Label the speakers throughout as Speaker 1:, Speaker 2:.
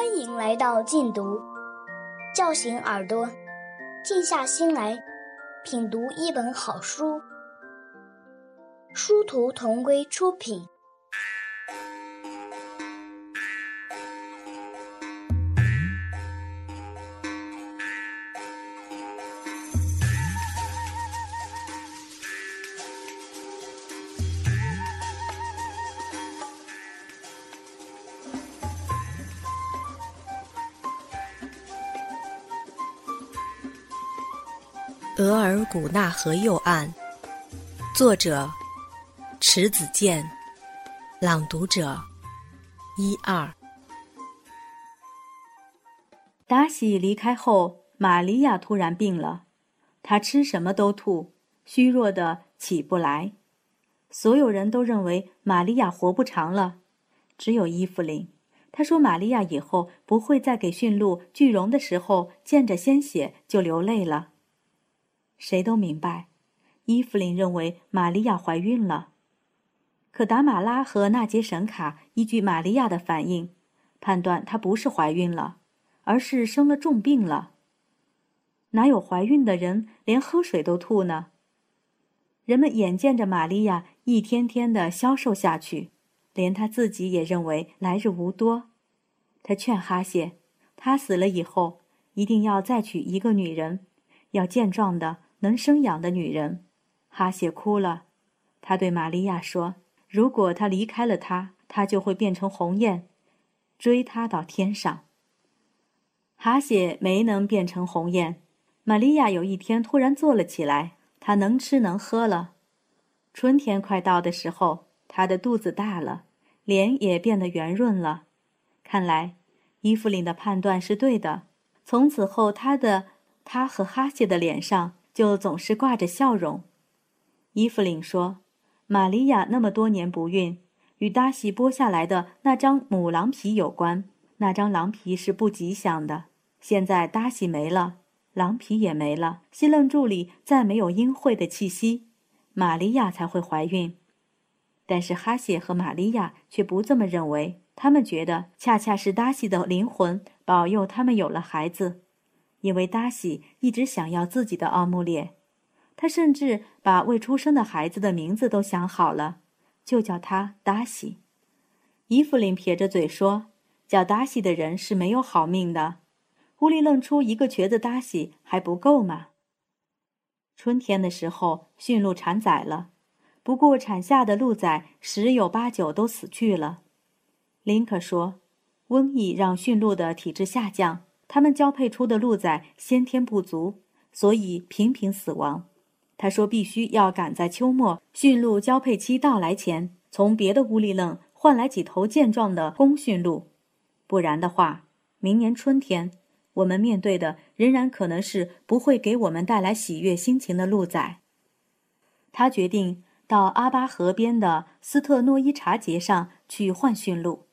Speaker 1: 欢迎来到禁读，叫醒耳朵，静下心来品读一本好书。殊途同归出品。
Speaker 2: 尔古纳河右岸，作者迟子建，朗读者一二。
Speaker 3: 达西离开后，玛利亚突然病了，她吃什么都吐，虚弱的起不来。所有人都认为玛利亚活不长了，只有伊芙琳，她说玛利亚以后不会再给驯鹿聚绒的时候见着鲜血就流泪了。谁都明白，伊芙琳认为玛利亚怀孕了。可达马拉和纳杰神卡依据玛利亚的反应，判断她不是怀孕了，而是生了重病了。哪有怀孕的人连喝水都吐呢？人们眼见着玛利亚一天天的消瘦下去，连她自己也认为来日无多。她劝哈谢，他死了以后一定要再娶一个女人，要健壮的。能生养的女人，哈谢哭了。他对玛利亚说：“如果他离开了他，他就会变成鸿雁，追他到天上。”哈谢没能变成鸿雁。玛利亚有一天突然坐了起来，她能吃能喝了。春天快到的时候，她的肚子大了，脸也变得圆润了。看来，伊芙琳的判断是对的。从此后，她的她和哈谢的脸上。就总是挂着笑容。伊芙琳说：“玛利亚那么多年不孕，与达西剥下来的那张母狼皮有关。那张狼皮是不吉祥的。现在达西没了，狼皮也没了，新楞柱里再没有阴晦的气息，玛利亚才会怀孕。但是哈谢和玛利亚却不这么认为，他们觉得恰恰是达西的灵魂保佑他们有了孩子。”因为达西一直想要自己的奥穆列，他甚至把未出生的孩子的名字都想好了，就叫他达西。伊芙琳撇着嘴说：“叫达西的人是没有好命的。”乌里愣出一个瘸子达西还不够吗？春天的时候，驯鹿产崽了，不过产下的鹿崽十有八九都死去了。林可说：“瘟疫让驯鹿的体质下降。”他们交配出的鹿崽先天不足，所以频频死亡。他说：“必须要赶在秋末驯鹿交配期到来前，从别的屋里楞换来几头健壮的公驯鹿，不然的话，明年春天我们面对的仍然可能是不会给我们带来喜悦心情的鹿崽。”他决定到阿巴河边的斯特诺伊察节上去换驯鹿。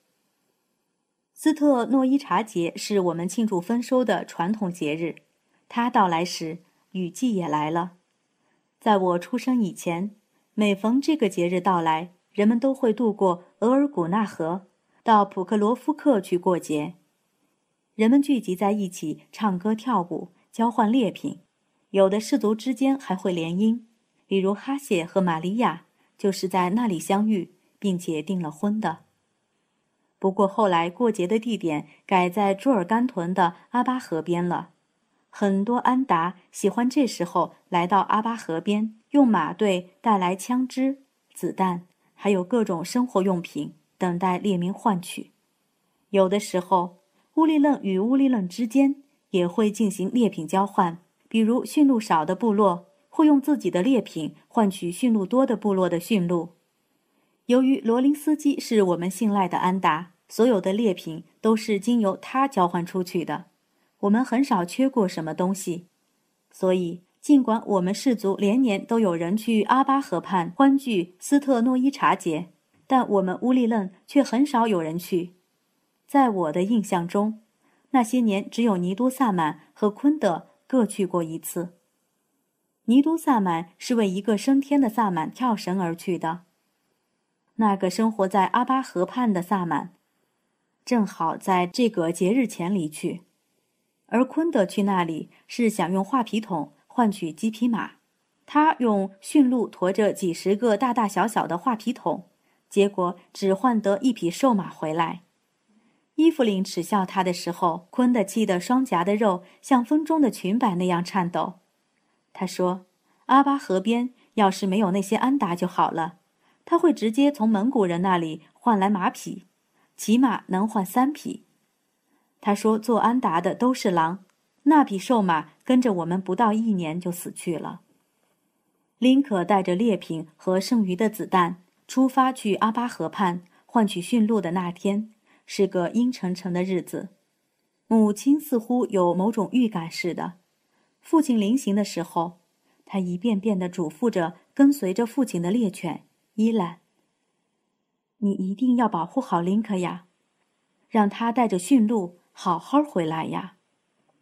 Speaker 3: 斯特诺伊察节是我们庆祝丰收的传统节日，它到来时，雨季也来了。在我出生以前，每逢这个节日到来，人们都会渡过额尔古纳河，到普克罗夫克去过节。人们聚集在一起，唱歌跳舞，交换猎品，有的氏族之间还会联姻，比如哈谢和玛利亚就是在那里相遇，并且订了婚的。不过后来过节的地点改在朱尔干屯的阿巴河边了，很多安达喜欢这时候来到阿巴河边，用马队带来枪支、子弹，还有各种生活用品，等待猎民换取。有的时候，乌力楞与乌力楞之间也会进行猎品交换，比如驯鹿少的部落会用自己的猎品换取驯鹿多的部落的驯鹿。由于罗林斯基是我们信赖的安达，所有的猎品都是经由他交换出去的，我们很少缺过什么东西。所以，尽管我们氏族连年都有人去阿巴河畔欢聚斯特诺伊察节，但我们乌力楞却很少有人去。在我的印象中，那些年只有尼都萨满和昆德各去过一次。尼都萨满是为一个升天的萨满跳绳而去的。那个生活在阿巴河畔的萨满，正好在这个节日前离去。而昆德去那里是想用画皮桶换取几匹马，他用驯鹿驮着几十个大大小小的画皮桶，结果只换得一匹瘦马回来。伊芙琳耻笑他的时候，昆德气得双颊的肉像风中的裙摆那样颤抖。他说：“阿巴河边要是没有那些安达就好了，他会直接从蒙古人那里换来马匹，起码能换三匹。”他说：“做安达的都是狼，那匹瘦马跟着我们不到一年就死去了。”林可带着猎品和剩余的子弹出发去阿巴河畔换取驯鹿的那天，是个阴沉沉的日子。母亲似乎有某种预感似的。父亲临行的时候，他一遍遍地嘱咐着跟随着父亲的猎犬伊兰：“你一定要保护好林克呀，让他带着驯鹿好好回来呀。”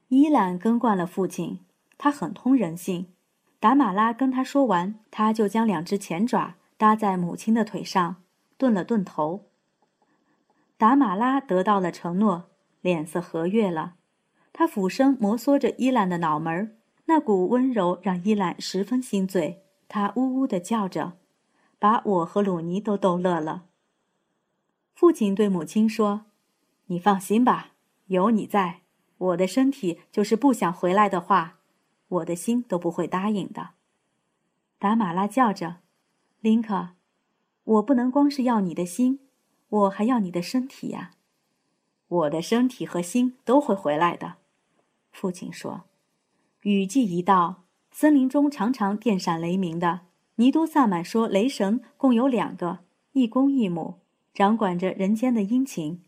Speaker 3: 伊兰跟惯了父亲，他很通人性。达马拉跟他说完，他就将两只前爪搭在母亲的腿上，顿了顿头。达马拉得到了承诺，脸色和悦了。他俯身摩挲着伊兰的脑门，那股温柔让伊兰十分心醉。他呜呜地叫着，把我和鲁尼都逗乐了。父亲对母亲说：“你放心吧，有你在，我的身体就是不想回来的话，我的心都不会答应的。”达马拉叫着：“林可，我不能光是要你的心，我还要你的身体呀！我的身体和心都会回来的。”父亲说：“雨季一到，森林中常常电闪雷鸣的。尼多萨满说，雷神共有两个，一公一母，掌管着人间的阴晴。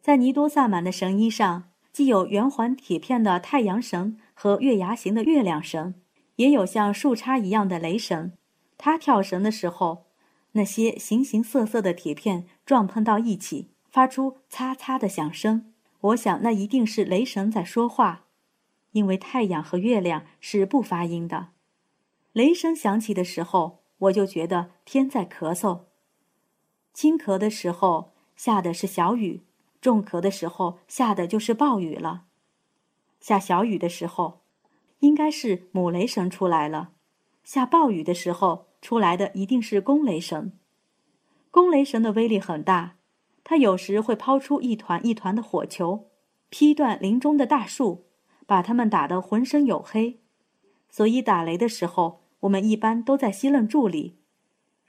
Speaker 3: 在尼多萨满的神衣上，既有圆环铁片的太阳神和月牙形的月亮神，也有像树杈一样的雷神。他跳绳的时候，那些形形色色的铁片撞碰到一起，发出嚓嚓的响声。”我想，那一定是雷神在说话，因为太阳和月亮是不发音的。雷声响起的时候，我就觉得天在咳嗽。轻咳的时候下的是小雨，重咳的时候下的就是暴雨了。下小雨的时候，应该是母雷神出来了；下暴雨的时候出来的一定是公雷神。公雷神的威力很大。他有时会抛出一团一团的火球，劈断林中的大树，把他们打得浑身黝黑。所以打雷的时候，我们一般都在西楞柱里。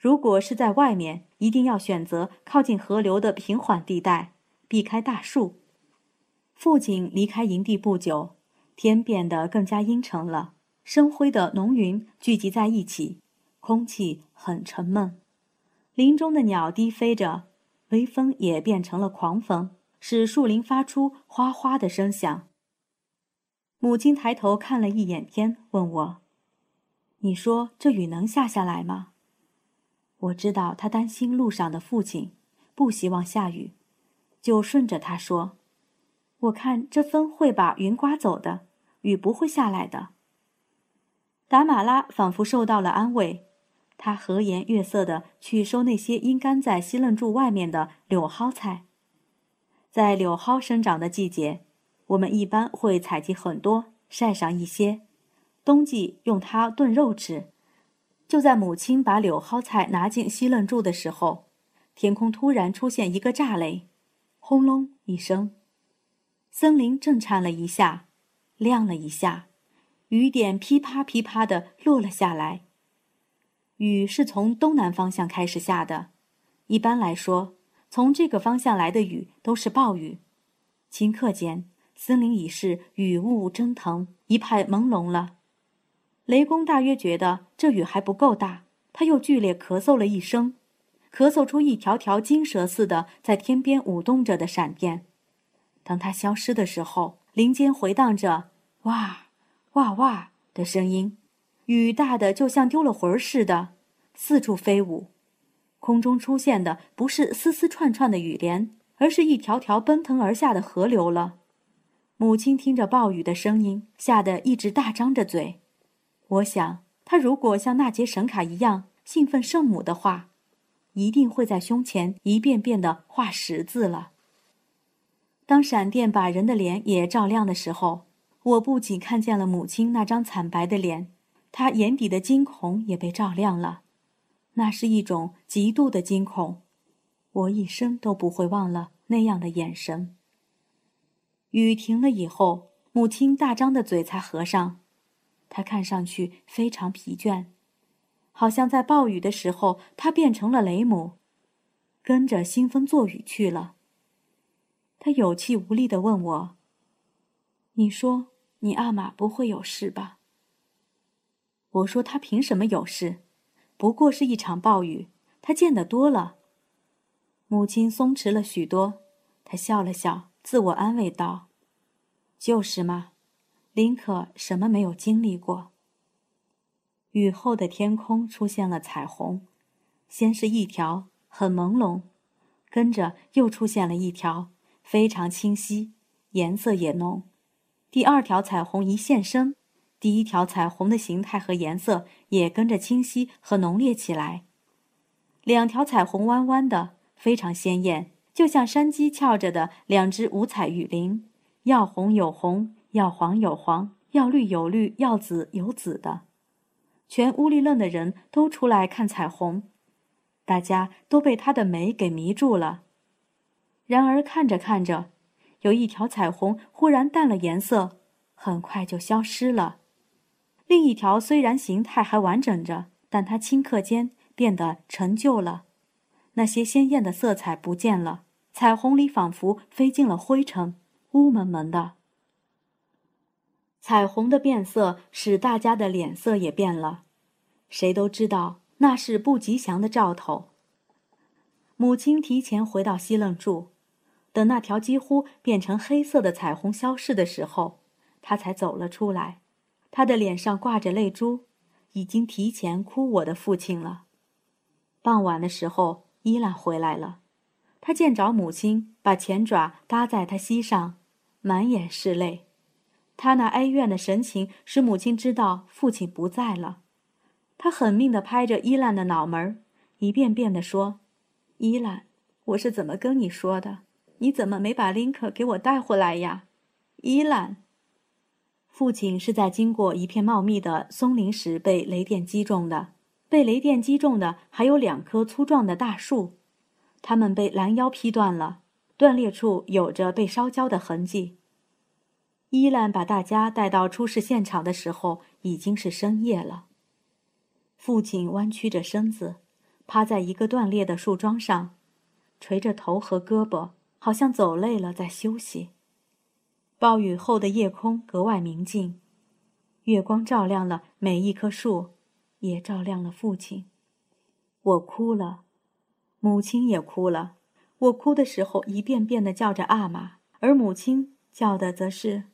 Speaker 3: 如果是在外面，一定要选择靠近河流的平缓地带，避开大树。父亲离开营地不久，天变得更加阴沉了，深灰的浓云聚集在一起，空气很沉闷。林中的鸟低飞着。微风也变成了狂风，使树林发出哗哗的声响。母亲抬头看了一眼天，问我：“你说这雨能下下来吗？”我知道他担心路上的父亲，不希望下雨，就顺着他说：“我看这风会把云刮走的，雨不会下来的。”达马拉仿佛受到了安慰。他和颜悦色地去收那些阴干在西楞柱外面的柳蒿菜。在柳蒿生长的季节，我们一般会采集很多，晒上一些，冬季用它炖肉吃。就在母亲把柳蒿菜拿进西楞柱的时候，天空突然出现一个炸雷，轰隆一声，森林震颤了一下，亮了一下，雨点噼啪噼啪地落了下来。雨是从东南方向开始下的，一般来说，从这个方向来的雨都是暴雨。顷刻间，森林已是雨雾蒸腾，一派朦胧了。雷公大约觉得这雨还不够大，他又剧烈咳嗽了一声，咳嗽出一条条金蛇似的在天边舞动着的闪电。当他消失的时候，林间回荡着“哇，哇哇”的声音。雨大的就像丢了魂儿似的，四处飞舞。空中出现的不是丝丝串串的雨帘，而是一条条奔腾而下的河流了。母亲听着暴雨的声音，吓得一直大张着嘴。我想，他如果像那节神卡一样兴奋圣母的话，一定会在胸前一遍遍的画十字了。当闪电把人的脸也照亮的时候，我不仅看见了母亲那张惨白的脸，她眼底的惊恐也被照亮了。那是一种极度的惊恐，我一生都不会忘了那样的眼神。雨停了以后，母亲大张的嘴才合上，他看上去非常疲倦，好像在暴雨的时候，他变成了雷姆，跟着兴风作雨去了。他有气无力的问我：“你说你阿玛不会有事吧？”我说：“他凭什么有事？”不过是一场暴雨，他见得多了。母亲松弛了许多，她笑了笑，自我安慰道：“就是嘛，林可什么没有经历过。”雨后的天空出现了彩虹，先是一条很朦胧，跟着又出现了一条非常清晰，颜色也浓。第二条彩虹一现身。第一条彩虹的形态和颜色也跟着清晰和浓烈起来。两条彩虹弯弯的，非常鲜艳，就像山鸡翘着的两只五彩雨铃，要红有红，要黄有黄，要绿有绿，要紫有紫的。全乌里楞的人都出来看彩虹，大家都被它的美给迷住了。然而看着看着，有一条彩虹忽然淡了颜色，很快就消失了。另一条虽然形态还完整着，但它顷刻间变得陈旧了，那些鲜艳的色彩不见了，彩虹里仿佛飞进了灰尘，乌蒙蒙的。彩虹的变色使大家的脸色也变了，谁都知道那是不吉祥的兆头。母亲提前回到西楞住，等那条几乎变成黑色的彩虹消逝的时候，她才走了出来。他的脸上挂着泪珠，已经提前哭我的父亲了。傍晚的时候，伊兰回来了，他见着母亲，把前爪搭在他膝上，满眼是泪。他那哀怨的神情使母亲知道父亲不在了。他狠命地拍着伊兰的脑门，一遍遍地说：“伊兰，我是怎么跟你说的？你怎么没把林可给我带回来呀？伊兰。”父亲是在经过一片茂密的松林时被雷电击中的，被雷电击中的还有两棵粗壮的大树，它们被拦腰劈断了，断裂处有着被烧焦的痕迹。伊兰把大家带到出事现场的时候，已经是深夜了。父亲弯曲着身子，趴在一个断裂的树桩上，垂着头和胳膊，好像走累了在休息。暴雨后的夜空格外明净，月光照亮了每一棵树，也照亮了父亲。我哭了，母亲也哭了。我哭的时候，一遍遍的叫着阿玛，而母亲叫的则是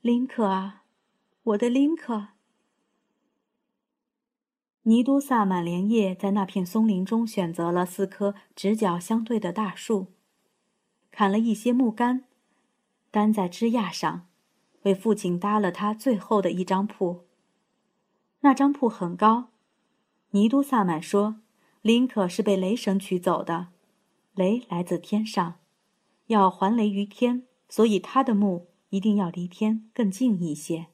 Speaker 3: 林可啊，我的林可。尼都萨满连夜在那片松林中选择了四棵直角相对的大树，砍了一些木杆。担在枝桠上，为父亲搭了他最后的一张铺。那张铺很高。尼都萨满说，林可是被雷神取走的，雷来自天上，要还雷于天，所以他的墓一定要离天更近一些。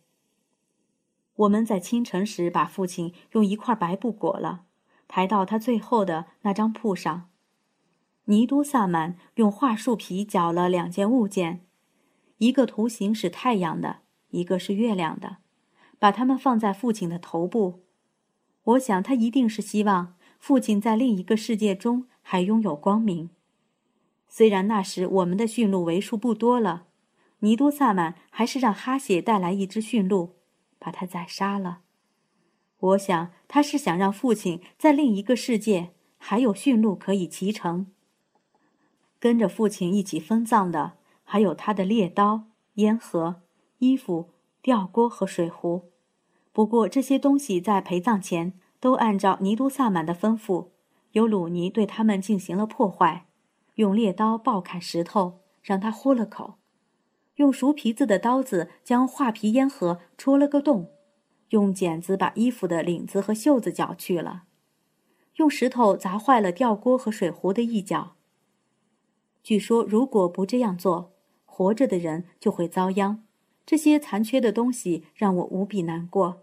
Speaker 3: 我们在清晨时把父亲用一块白布裹了，抬到他最后的那张铺上。尼都萨满用桦树皮绞了两件物件。一个图形是太阳的，一个是月亮的，把它们放在父亲的头部。我想他一定是希望父亲在另一个世界中还拥有光明。虽然那时我们的驯鹿为数不多了，尼都萨满还是让哈谢带来一只驯鹿，把它宰杀了。我想他是想让父亲在另一个世界还有驯鹿可以骑乘，跟着父亲一起分葬的。还有他的猎刀、烟盒、衣服、吊锅和水壶。不过这些东西在陪葬前都按照尼都萨满的吩咐，由鲁尼对他们进行了破坏，用猎刀暴砍石头，让他豁了口；用熟皮子的刀子将画皮烟盒戳了个洞；用剪子把衣服的领子和袖子绞去了；用石头砸坏了吊锅和水壶的一角。据说，如果不这样做，活着的人就会遭殃。这些残缺的东西让我无比难过。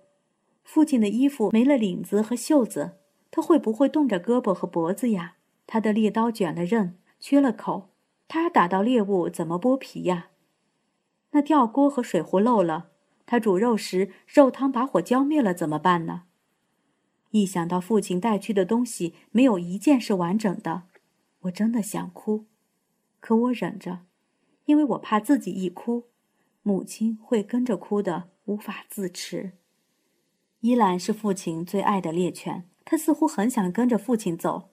Speaker 3: 父亲的衣服没了领子和袖子，他会不会冻着胳膊和脖子呀？他的猎刀卷了刃，缺了口，他打到猎物怎么剥皮呀？那吊锅和水壶漏了，他煮肉时肉汤把火浇灭了怎么办呢？一想到父亲带去的东西没有一件是完整的，我真的想哭，可我忍着，因为我怕自己一哭。母亲会跟着哭的，无法自持。伊兰是父亲最爱的猎犬，他似乎很想跟着父亲走，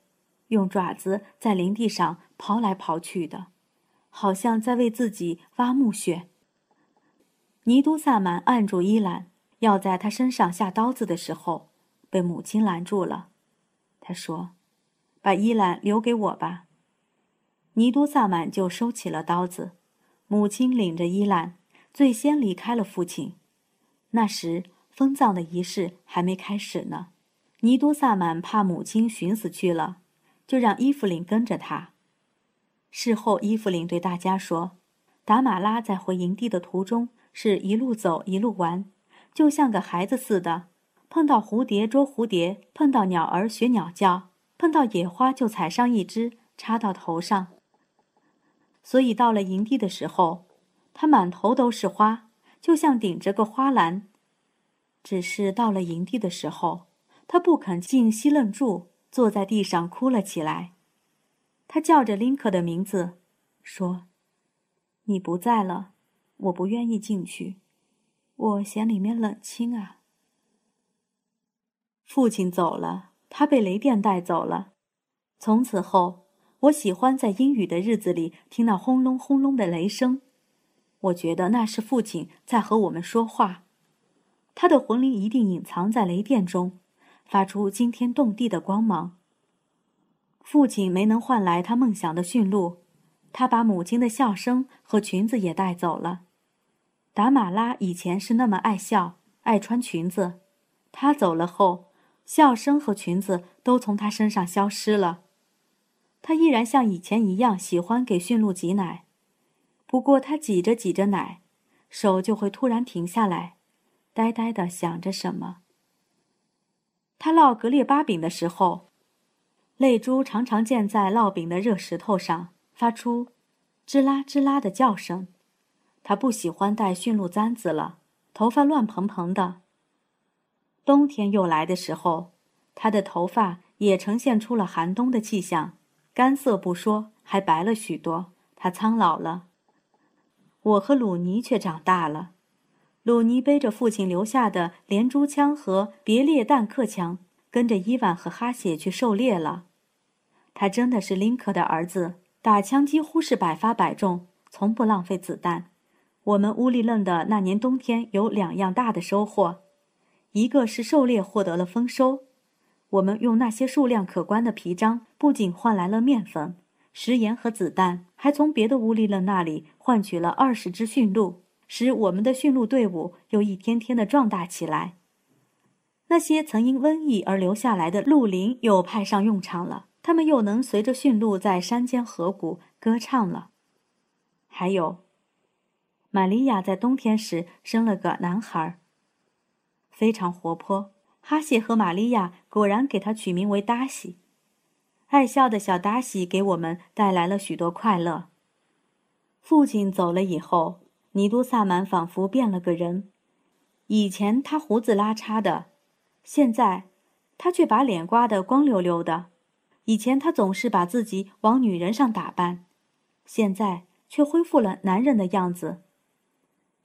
Speaker 3: 用爪子在林地上刨来刨去的，好像在为自己挖墓穴。尼都萨满按住伊兰，要在他身上下刀子的时候，被母亲拦住了。他说：“把伊兰留给我吧。”尼都萨满就收起了刀子，母亲领着伊兰。最先离开了父亲，那时封葬的仪式还没开始呢。尼都萨满怕母亲寻死去了，就让伊芙琳跟着他。事后，伊芙琳对大家说：“达马拉在回营地的途中是一路走一路玩，就像个孩子似的，碰到蝴蝶捉蝴蝶，碰到鸟儿学鸟叫，碰到野花就采上一只插到头上。所以到了营地的时候。”他满头都是花，就像顶着个花篮。只是到了营地的时候，他不肯进西楞柱，坐在地上哭了起来。他叫着林克的名字，说：“你不在了，我不愿意进去，我嫌里面冷清啊。”父亲走了，他被雷电带走了。从此后，我喜欢在阴雨的日子里听那轰隆轰隆的雷声。我觉得那是父亲在和我们说话，他的魂灵一定隐藏在雷电中，发出惊天动地的光芒。父亲没能换来他梦想的驯鹿，他把母亲的笑声和裙子也带走了。达马拉以前是那么爱笑，爱穿裙子，他走了后，笑声和裙子都从他身上消失了。他依然像以前一样喜欢给驯鹿挤奶。不过，他挤着挤着奶，手就会突然停下来，呆呆地想着什么。他烙格列巴饼的时候，泪珠常常溅在烙饼的热石头上，发出吱啦吱啦的叫声。他不喜欢戴驯鹿簪子了，头发乱蓬蓬的。冬天又来的时候，他的头发也呈现出了寒冬的气象，干涩不说，还白了许多。他苍老了。我和鲁尼却长大了。鲁尼背着父亲留下的连珠枪和别列弹克枪，跟着伊万和哈谢去狩猎了。他真的是林克的儿子，打枪几乎是百发百中，从不浪费子弹。我们乌里楞的那年冬天有两样大的收获，一个是狩猎获得了丰收，我们用那些数量可观的皮张，不仅换来了面粉。食盐和子弹，还从别的乌力勒那里换取了二十只驯鹿，使我们的驯鹿队伍又一天天的壮大起来。那些曾因瘟疫而留下来的鹿林又派上用场了，他们又能随着驯鹿在山间河谷歌唱了。还有，玛利亚在冬天时生了个男孩，非常活泼。哈谢和玛利亚果然给他取名为达西。爱笑的小达西给我们带来了许多快乐。父亲走了以后，尼都萨满仿佛变了个人。以前他胡子拉碴的，现在他却把脸刮得光溜溜的。以前他总是把自己往女人上打扮，现在却恢复了男人的样子。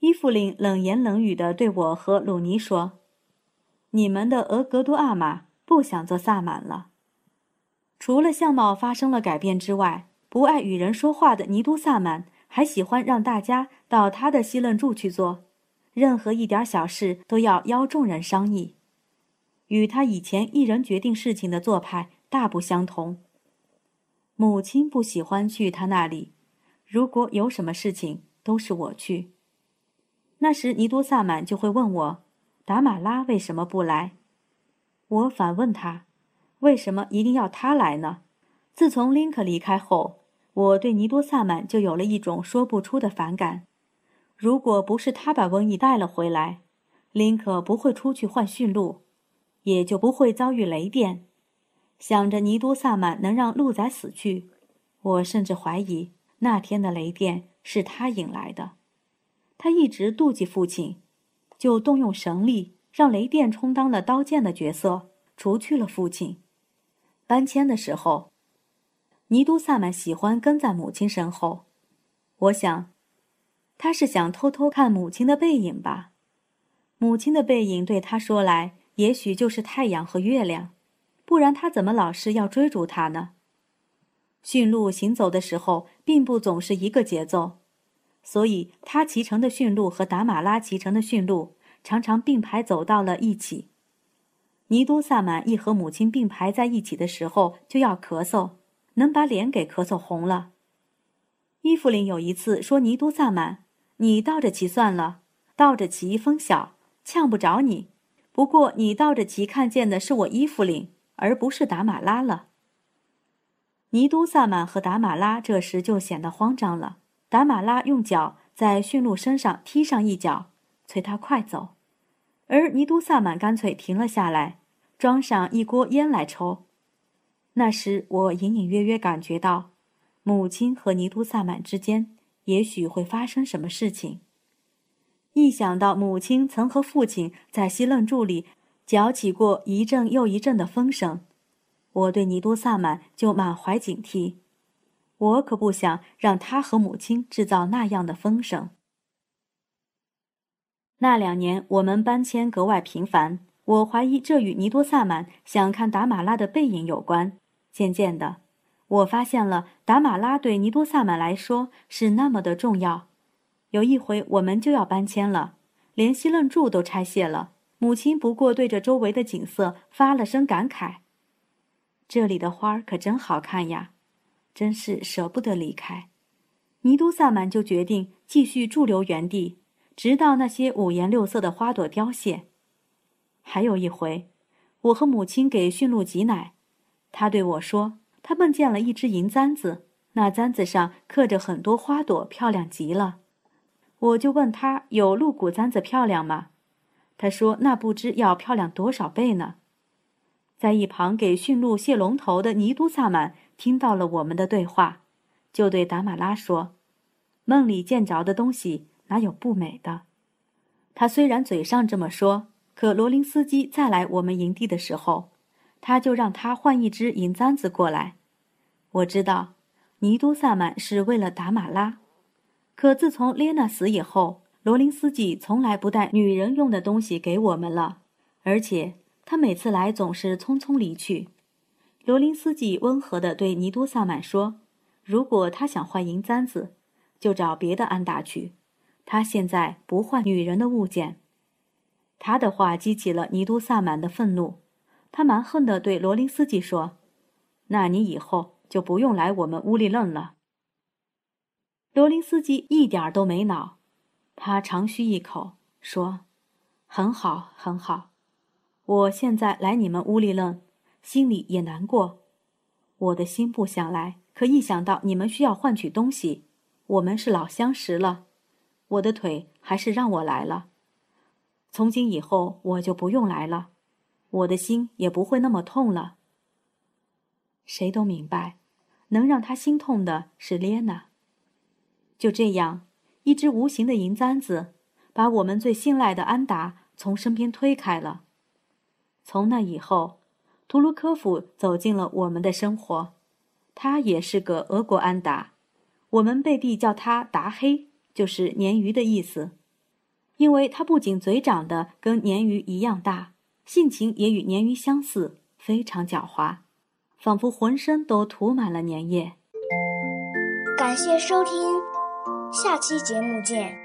Speaker 3: 伊芙琳冷言冷语地对我和鲁尼说：“你们的俄格多阿玛不想做萨满了。”除了相貌发生了改变之外，不爱与人说话的尼都萨满还喜欢让大家到他的西楞柱去做，任何一点小事都要邀众人商议，与他以前一人决定事情的做派大不相同。母亲不喜欢去他那里，如果有什么事情都是我去。那时尼都萨满就会问我，达马拉为什么不来？我反问他。为什么一定要他来呢？自从林克离开后，我对尼多萨满就有了一种说不出的反感。如果不是他把瘟疫带了回来，林可不会出去换驯鹿，也就不会遭遇雷电。想着尼都萨满能让鹿仔死去，我甚至怀疑那天的雷电是他引来的。他一直妒忌父亲，就动用神力让雷电充当了刀剑的角色，除去了父亲。搬迁的时候，尼都萨满喜欢跟在母亲身后。我想，他是想偷偷看母亲的背影吧。母亲的背影对他说来，也许就是太阳和月亮，不然他怎么老是要追逐他呢？驯鹿行走的时候，并不总是一个节奏，所以他骑乘的驯鹿和达马拉骑乘的驯鹿常常并排走到了一起。尼都萨满一和母亲并排在一起的时候，就要咳嗽，能把脸给咳嗽红了。伊芙琳有一次说：“尼都萨满，你倒着骑算了，倒着骑风小。”呛不着你，不过你倒着骑看见的是我伊芙琳，而不是达马拉了。尼都萨满和达马拉这时就显得慌张了。达马拉用脚在驯鹿身上踢上一脚，催他快走，而尼都萨满干脆停了下来，装上一锅烟来抽。那时我隐隐约约感觉到，母亲和尼都萨满之间也许会发生什么事情。一想到母亲曾和父亲在西楞柱里搅起过一阵又一阵的风声，我对尼都萨满就满怀警惕。我可不想让他和母亲制造那样的风声。那两年我们搬迁格外频繁，我怀疑这与尼多萨满想看达马拉的背影有关。渐渐的，我发现了达马拉对尼多萨满来说是那么的重要。有一回，我们就要搬迁了，连西楞柱都拆卸了。母亲不过对着周围的景色发了声感慨：“这里的花儿可真好看呀，真是舍不得离开。”尼都萨满就决定继续驻留原地，直到那些五颜六色的花朵凋谢。还有一回，我和母亲给驯鹿挤奶，他对我说：“他梦见了一只银簪子，那簪子上刻着很多花朵，漂亮极了。”我就问他有鹿骨簪子漂亮吗？他说那不知要漂亮多少倍呢。在一旁给驯鹿卸龙头的尼都萨满听到了我们的对话，就对达马拉说：“梦里见着的东西哪有不美的？”他虽然嘴上这么说，可罗林斯基再来我们营地的时候，他就让他换一只银簪子过来。我知道，尼都萨满是为了达马拉。可自从列娜死以后，罗林斯基从来不带女人用的东西给我们了，而且他每次来总是匆匆离去。罗林斯基温和地对尼都萨满说：“如果他想换银簪子，就找别的安达去。他现在不换女人的物件。”他的话激起了尼都萨满的愤怒，他蛮横地对罗林斯基说：“那你以后就不用来我们屋里愣了。”罗林斯基一点都没恼，他长吁一口说：“很好，很好。我现在来你们屋里愣，心里也难过。我的心不想来，可一想到你们需要换取东西，我们是老相识了，我的腿还是让我来了。从今以后我就不用来了，我的心也不会那么痛了。谁都明白，能让他心痛的是列娜。”就这样，一只无形的银簪子，把我们最信赖的安达从身边推开了。从那以后，图卢科夫走进了我们的生活。他也是个俄国安达，我们背地叫他达黑，就是鲶鱼的意思。因为他不仅嘴长得跟鲶鱼一样大，性情也与鲶鱼相似，非常狡猾，仿佛浑身都涂满了粘液。
Speaker 1: 感谢收听。下期节目见。